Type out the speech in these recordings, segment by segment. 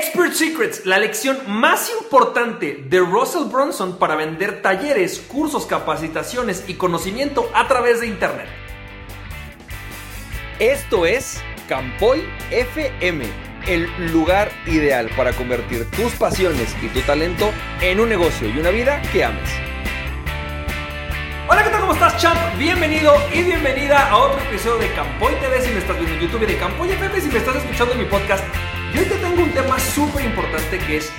Expert Secrets, la lección más importante de Russell Brunson para vender talleres, cursos, capacitaciones y conocimiento a través de Internet. Esto es Campoy FM, el lugar ideal para convertir tus pasiones y tu talento en un negocio y una vida que ames. Hola, ¿qué tal? ¿Cómo estás, champ? Bienvenido y bienvenida a otro episodio de Campoy TV si me estás viendo en YouTube y de Campoy FM si me estás escuchando en mi podcast y hoy te tengo un tema súper importante que es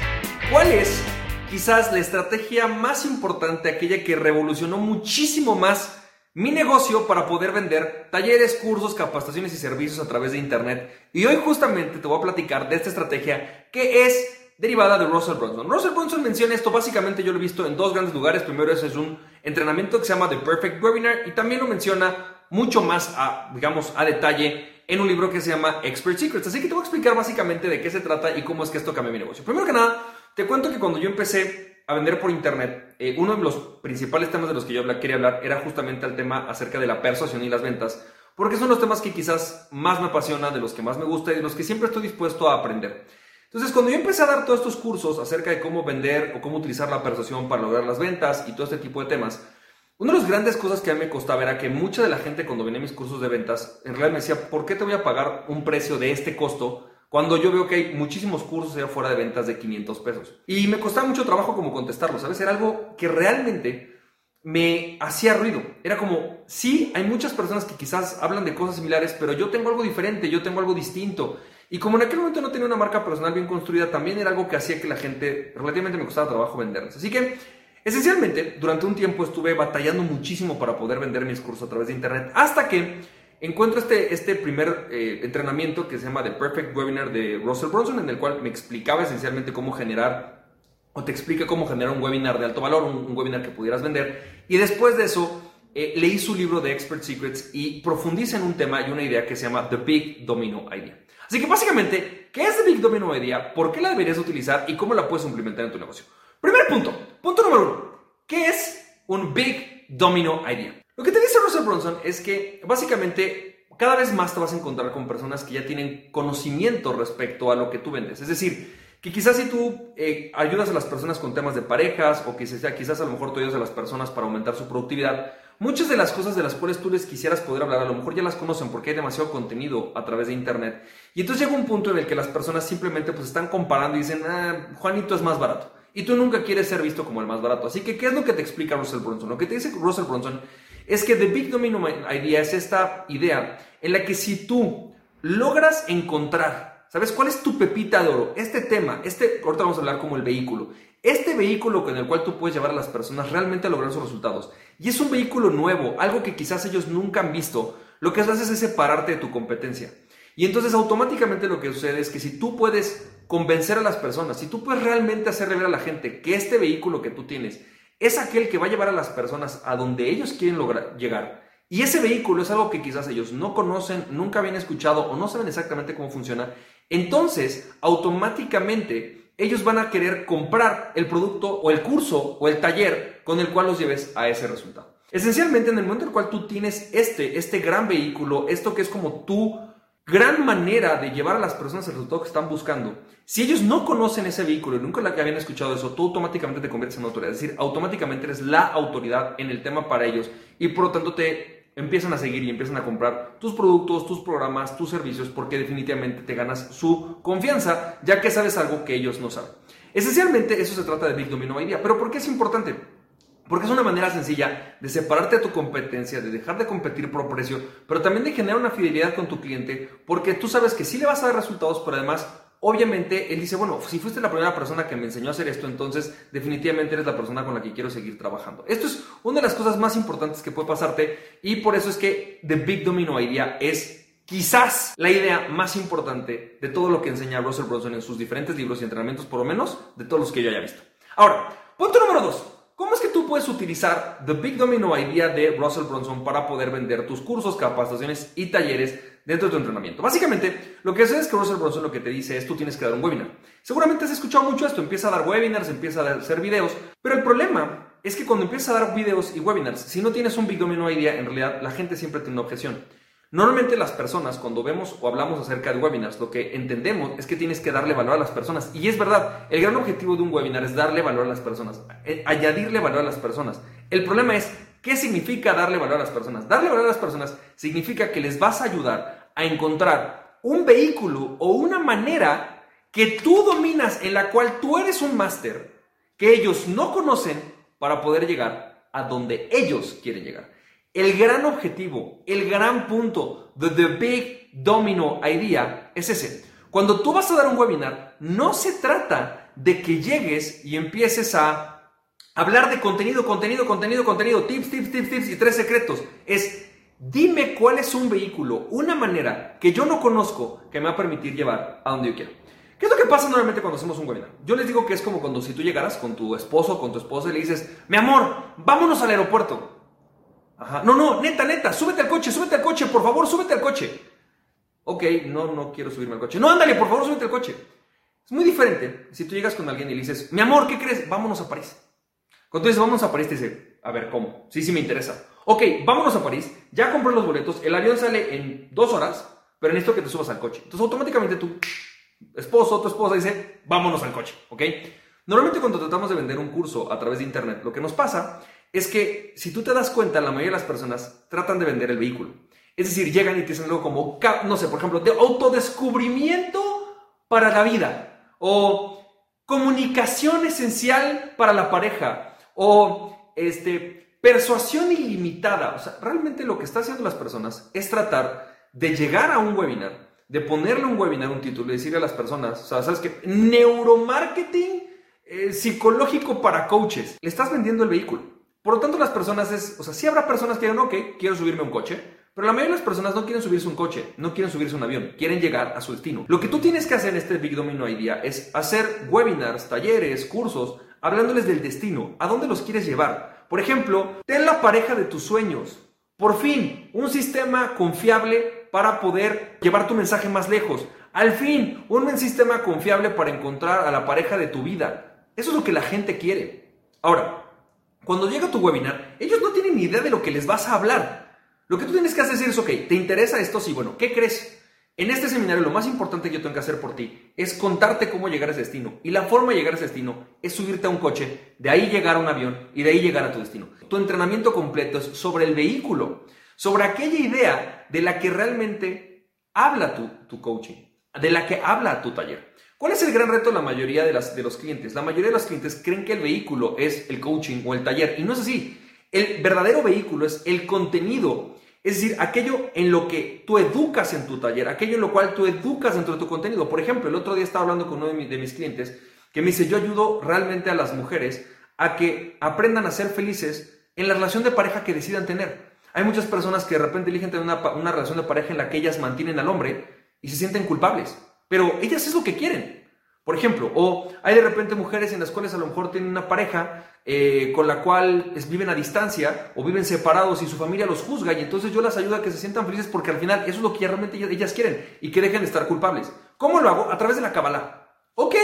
cuál es quizás la estrategia más importante, aquella que revolucionó muchísimo más mi negocio para poder vender talleres, cursos, capacitaciones y servicios a través de Internet. Y hoy justamente te voy a platicar de esta estrategia que es derivada de Russell Brunson. Russell Brunson menciona esto, básicamente yo lo he visto en dos grandes lugares. Primero es un entrenamiento que se llama The Perfect Webinar y también lo menciona mucho más a, digamos, a detalle en un libro que se llama Expert Secrets. Así que te voy a explicar básicamente de qué se trata y cómo es que esto cambia mi negocio. Primero que nada, te cuento que cuando yo empecé a vender por internet, eh, uno de los principales temas de los que yo quería hablar era justamente el tema acerca de la persuasión y las ventas, porque son los temas que quizás más me apasiona, de los que más me gusta y de los que siempre estoy dispuesto a aprender. Entonces, cuando yo empecé a dar todos estos cursos acerca de cómo vender o cómo utilizar la persuasión para lograr las ventas y todo este tipo de temas, una de las grandes cosas que a mí me costaba era que mucha de la gente cuando venía a mis cursos de ventas, en realidad me decía, ¿por qué te voy a pagar un precio de este costo cuando yo veo que hay muchísimos cursos allá fuera de ventas de 500 pesos? Y me costaba mucho trabajo como contestarlo, ¿sabes? Era algo que realmente me hacía ruido. Era como, sí, hay muchas personas que quizás hablan de cosas similares, pero yo tengo algo diferente, yo tengo algo distinto. Y como en aquel momento no tenía una marca personal bien construida, también era algo que hacía que la gente relativamente me costaba trabajo venderlas. Así que Esencialmente, durante un tiempo estuve batallando muchísimo para poder vender mis cursos a través de Internet, hasta que encuentro este, este primer eh, entrenamiento que se llama The Perfect Webinar de Russell Brunson, en el cual me explicaba esencialmente cómo generar, o te explica cómo generar un webinar de alto valor, un, webinar que pudieras vender. Y después de eso, eh, leí su libro de Expert Secrets y profundiza en un tema y una idea que se llama The Big Domino Idea. Así que básicamente, ¿qué es The Big Domino Idea? ¿Por qué la deberías utilizar? ¿Y cómo la puedes implementar en tu negocio? Primer punto, punto número uno. ¿Qué es un Big Domino Idea? Lo que te dice Russell Brunson es que básicamente cada vez más te vas a encontrar con personas que ya tienen conocimiento respecto a lo que tú vendes. Es decir, que quizás si tú eh, ayudas a las personas con temas de parejas o quizás, quizás a lo mejor tú ayudas a las personas para aumentar su productividad, muchas de las cosas de las cuales tú les quisieras poder hablar a lo mejor ya las conocen porque hay demasiado contenido a través de internet. Y entonces llega un punto en el que las personas simplemente pues están comparando y dicen, ah, Juanito es más barato. Y tú nunca quieres ser visto como el más barato. Así que, ¿qué es lo que te explica Russell Brunson? Lo que te dice Russell Brunson es que The Big Domino Idea es esta idea en la que si tú logras encontrar, ¿sabes cuál es tu pepita de oro? Este tema, este, ahorita vamos a hablar como el vehículo. Este vehículo con el cual tú puedes llevar a las personas realmente a lograr sus resultados. Y es un vehículo nuevo, algo que quizás ellos nunca han visto. Lo que haces es separarte de tu competencia. Y entonces automáticamente lo que sucede es que si tú puedes convencer a las personas, si tú puedes realmente hacerle ver a la gente que este vehículo que tú tienes es aquel que va a llevar a las personas a donde ellos quieren lograr, llegar, y ese vehículo es algo que quizás ellos no conocen, nunca habían escuchado o no saben exactamente cómo funciona, entonces automáticamente ellos van a querer comprar el producto o el curso o el taller con el cual los lleves a ese resultado. Esencialmente en el momento en el cual tú tienes este, este gran vehículo, esto que es como tú gran manera de llevar a las personas el resultado que están buscando. Si ellos no conocen ese vehículo y nunca la habían escuchado eso, tú automáticamente te conviertes en autoridad. Es decir, automáticamente eres la autoridad en el tema para ellos y por lo tanto te empiezan a seguir y empiezan a comprar tus productos, tus programas, tus servicios porque definitivamente te ganas su confianza ya que sabes algo que ellos no saben. Esencialmente eso se trata de Big Domino Idea. Pero ¿por qué es importante? Porque es una manera sencilla de separarte de tu competencia, de dejar de competir por precio, pero también de generar una fidelidad con tu cliente, porque tú sabes que sí le vas a dar resultados, pero además, obviamente, él dice, bueno, si fuiste la primera persona que me enseñó a hacer esto, entonces definitivamente eres la persona con la que quiero seguir trabajando. Esto es una de las cosas más importantes que puede pasarte y por eso es que The Big Domino Idea es quizás la idea más importante de todo lo que enseña Russell Brunson en sus diferentes libros y entrenamientos, por lo menos de todos los que yo haya visto. Ahora, punto número dos. ¿Cómo es que tú puedes utilizar The Big Domino Idea de Russell Brunson para poder vender tus cursos, capacitaciones y talleres dentro de tu entrenamiento? Básicamente, lo que hace es que Russell Brunson lo que te dice es tú tienes que dar un webinar. Seguramente has escuchado mucho esto, empieza a dar webinars, empieza a hacer videos, pero el problema es que cuando empiezas a dar videos y webinars, si no tienes un Big Domino Idea, en realidad la gente siempre tiene una objeción. Normalmente las personas cuando vemos o hablamos acerca de webinars, lo que entendemos es que tienes que darle valor a las personas. Y es verdad, el gran objetivo de un webinar es darle valor a las personas, eh, añadirle valor a las personas. El problema es, ¿qué significa darle valor a las personas? Darle valor a las personas significa que les vas a ayudar a encontrar un vehículo o una manera que tú dominas en la cual tú eres un máster, que ellos no conocen para poder llegar a donde ellos quieren llegar. El gran objetivo, el gran punto de The Big Domino Idea es ese. Cuando tú vas a dar un webinar, no se trata de que llegues y empieces a hablar de contenido, contenido, contenido, contenido, tips, tips, tips, tips y tres secretos. Es dime cuál es un vehículo, una manera que yo no conozco que me va a permitir llevar a donde yo quiero. ¿Qué es lo que pasa normalmente cuando hacemos un webinar? Yo les digo que es como cuando si tú llegaras con tu esposo o con tu esposa y le dices, mi amor, vámonos al aeropuerto. No, no, neta, neta, súbete al coche, súbete al coche, por favor, súbete al coche. Ok, no, no quiero subirme al coche. No, ándale, por favor, súbete al coche. Es muy diferente si tú llegas con alguien y le dices, mi amor, ¿qué crees? Vámonos a París. Cuando tú dices, vámonos a París, te dice, a ver, ¿cómo? Sí, sí me interesa. Ok, vámonos a París, ya compré los boletos, el avión sale en dos horas, pero necesito que te subas al coche. Entonces automáticamente tu esposo, tu esposa dice, vámonos al coche, ¿ok? Normalmente cuando tratamos de vender un curso a través de internet, lo que nos pasa es que si tú te das cuenta, la mayoría de las personas tratan de vender el vehículo. Es decir, llegan y te dicen algo como, no sé, por ejemplo, de autodescubrimiento para la vida, o comunicación esencial para la pareja, o este, persuasión ilimitada. O sea, realmente lo que están haciendo las personas es tratar de llegar a un webinar, de ponerle un webinar un título y decirle a las personas, o sea, ¿sabes qué? Neuromarketing eh, psicológico para coaches. Le estás vendiendo el vehículo. Por lo tanto, las personas es, o sea, sí habrá personas que digan, ok, quiero subirme a un coche, pero la mayoría de las personas no quieren subirse un coche, no quieren subirse un avión, quieren llegar a su destino. Lo que tú tienes que hacer en este Big Domino Idea es hacer webinars, talleres, cursos, hablándoles del destino, a dónde los quieres llevar. Por ejemplo, ten la pareja de tus sueños. Por fin, un sistema confiable para poder llevar tu mensaje más lejos. Al fin, un sistema confiable para encontrar a la pareja de tu vida. Eso es lo que la gente quiere. Ahora, cuando llega tu webinar, ellos no tienen ni idea de lo que les vas a hablar. Lo que tú tienes que hacer es, ok, ¿te interesa esto? Sí, bueno, ¿qué crees? En este seminario lo más importante que yo tengo que hacer por ti es contarte cómo llegar a ese destino. Y la forma de llegar a ese destino es subirte a un coche, de ahí llegar a un avión y de ahí llegar a tu destino. Tu entrenamiento completo es sobre el vehículo, sobre aquella idea de la que realmente habla tu, tu coaching, de la que habla tu taller. ¿Cuál es el gran reto de la mayoría de, las, de los clientes? La mayoría de los clientes creen que el vehículo es el coaching o el taller y no es así. El verdadero vehículo es el contenido, es decir, aquello en lo que tú educas en tu taller, aquello en lo cual tú educas dentro de tu contenido. Por ejemplo, el otro día estaba hablando con uno de mis, clientes que me dice, yo ayudo realmente a las mujeres a que aprendan a ser felices en la relación de pareja que decidan tener. Hay muchas personas que de repente eligen tener una, una relación de pareja en la que ellas mantienen al hombre y se sienten culpables. Pero ellas es lo que quieren. Por ejemplo, o hay de repente mujeres en las cuales a lo mejor tienen una pareja eh, con la cual viven a distancia o viven separados y su familia los juzga y entonces yo las ayudo a que se sientan felices porque al final eso es lo que realmente ellas, quieren y que dejen de estar culpables. ¿Cómo lo hago? A través de la Kabbalah. Ok,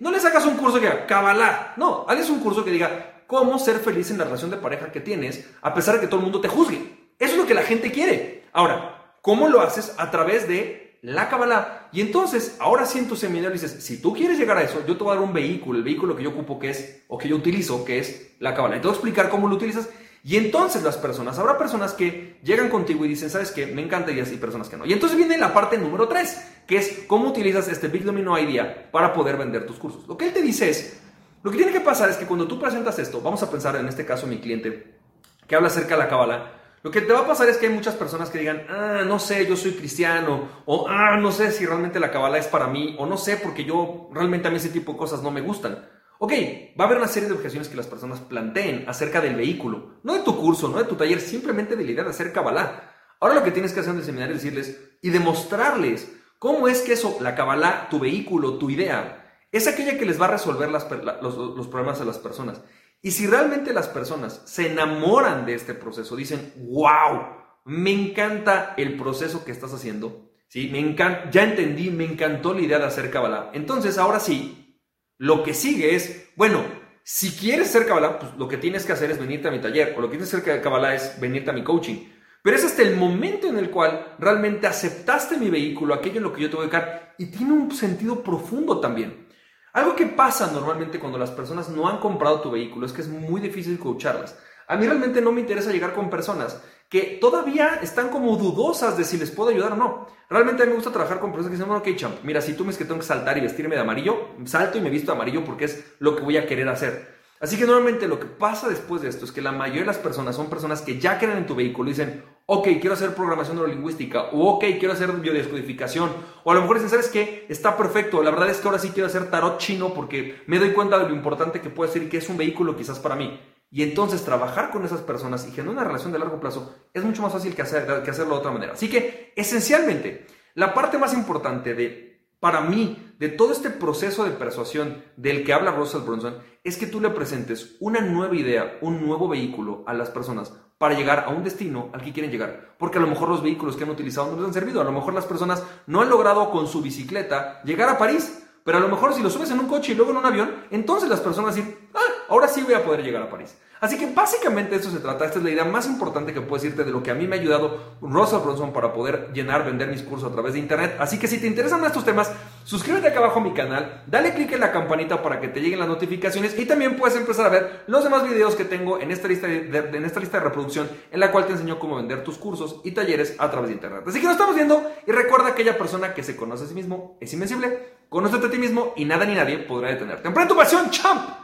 no les hagas un curso que diga Kabbalah. No, hagas un curso que diga cómo ser feliz en la relación de pareja que tienes a pesar de que todo el mundo te juzgue. Eso es lo que la gente quiere. Ahora, ¿cómo lo haces? A través de la Kabbalah. Y entonces, ahora sí en tu seminario dices, si tú quieres llegar a eso, yo te voy a dar un vehículo, el vehículo que yo ocupo que es, o que yo utilizo, que es la Kabbalah. Y te voy a explicar cómo lo utilizas. Y entonces las personas, habrá personas que llegan contigo y dicen, ¿sabes qué? Me encanta y así personas que no. Y entonces viene la parte número 3, que es cómo utilizas este Big Domino Idea para poder vender tus cursos. Lo que él te dice es, lo que tiene que pasar es que cuando tú presentas esto, vamos a pensar en este caso mi cliente, que habla acerca de la Kabbalah, lo que te va a pasar es que hay muchas personas que digan, ah, no sé, yo soy cristiano, o ah, no sé si realmente la cabala es para mí, o no sé porque yo realmente a mí ese tipo de cosas no me gustan. Ok, va a haber una serie de objeciones que las personas planteen acerca del vehículo, no de tu curso, no de tu taller, simplemente de la idea de hacer cabalá. Ahora lo que tienes que hacer en el seminario es decirles y demostrarles cómo es que eso, la cabalá, tu vehículo, tu idea, es aquella que les va a resolver los, los problemas a las personas. Y si realmente las personas se enamoran de este proceso, dicen, wow, me encanta el proceso que estás haciendo, ¿sí? me encanta, ya entendí, me encantó la idea de hacer Kabbalah. Entonces, ahora sí, lo que sigue es, bueno, si quieres ser Kabbalah, pues lo que tienes que hacer es venirte a mi taller, o lo que tienes que hacer Kabbalah es venirte a mi coaching. Pero es hasta el momento en el cual realmente aceptaste mi vehículo, aquello en lo que yo te voy a dedicar, y tiene un sentido profundo también. Algo que pasa normalmente cuando las personas no han comprado tu vehículo es que es muy difícil coacharlas. A mí realmente no me interesa llegar con personas que todavía están como dudosas de si les puedo ayudar o no. Realmente a mí me gusta trabajar con personas que dicen, ok, champ, mira, si tú me dices que tengo que saltar y vestirme de amarillo, salto y me visto de amarillo porque es lo que voy a querer hacer. Así que normalmente lo que pasa después de esto es que la mayoría de las personas son personas que ya creen en tu vehículo y dicen, ok, quiero hacer programación neurolingüística, o ok, quiero hacer biodescodificación, o a lo mejor dicen, ¿sabes qué? Está perfecto, la verdad es que ahora sí quiero hacer tarot chino porque me doy cuenta de lo importante que puede ser y que es un vehículo quizás para mí. Y entonces trabajar con esas personas y generar una relación de largo plazo es mucho más fácil que, hacer, que hacerlo de otra manera. Así que, esencialmente, la parte más importante de para mí, de todo este proceso de persuasión del que habla Russell Brunson, es que tú le presentes una nueva idea, un nuevo vehículo a las personas para llegar a un destino al que quieren llegar. Porque a lo mejor los vehículos que han utilizado no les han servido. A lo mejor las personas no han logrado con su bicicleta llegar a París. Pero a lo mejor si lo subes en un coche y luego en un avión, entonces las personas dicen, ah, ahora sí voy a poder llegar a París. Así que básicamente eso se trata. Esta es la idea más importante que puedo decirte de lo que a mí me ha ayudado Russell Bronson para poder llenar, vender mis cursos a través de internet. Así que si te interesan estos temas, suscríbete acá abajo a mi canal, dale click en la campanita para que te lleguen las notificaciones y también puedes empezar a ver los demás videos que tengo en esta lista de, en esta lista de reproducción en la cual te enseño cómo vender tus cursos y talleres a través de internet. Así que nos estamos viendo y recuerda aquella persona que se conoce a sí mismo es invencible, conócete a ti mismo y nada ni nadie podrá detenerte. Emprende tu pasión, champ.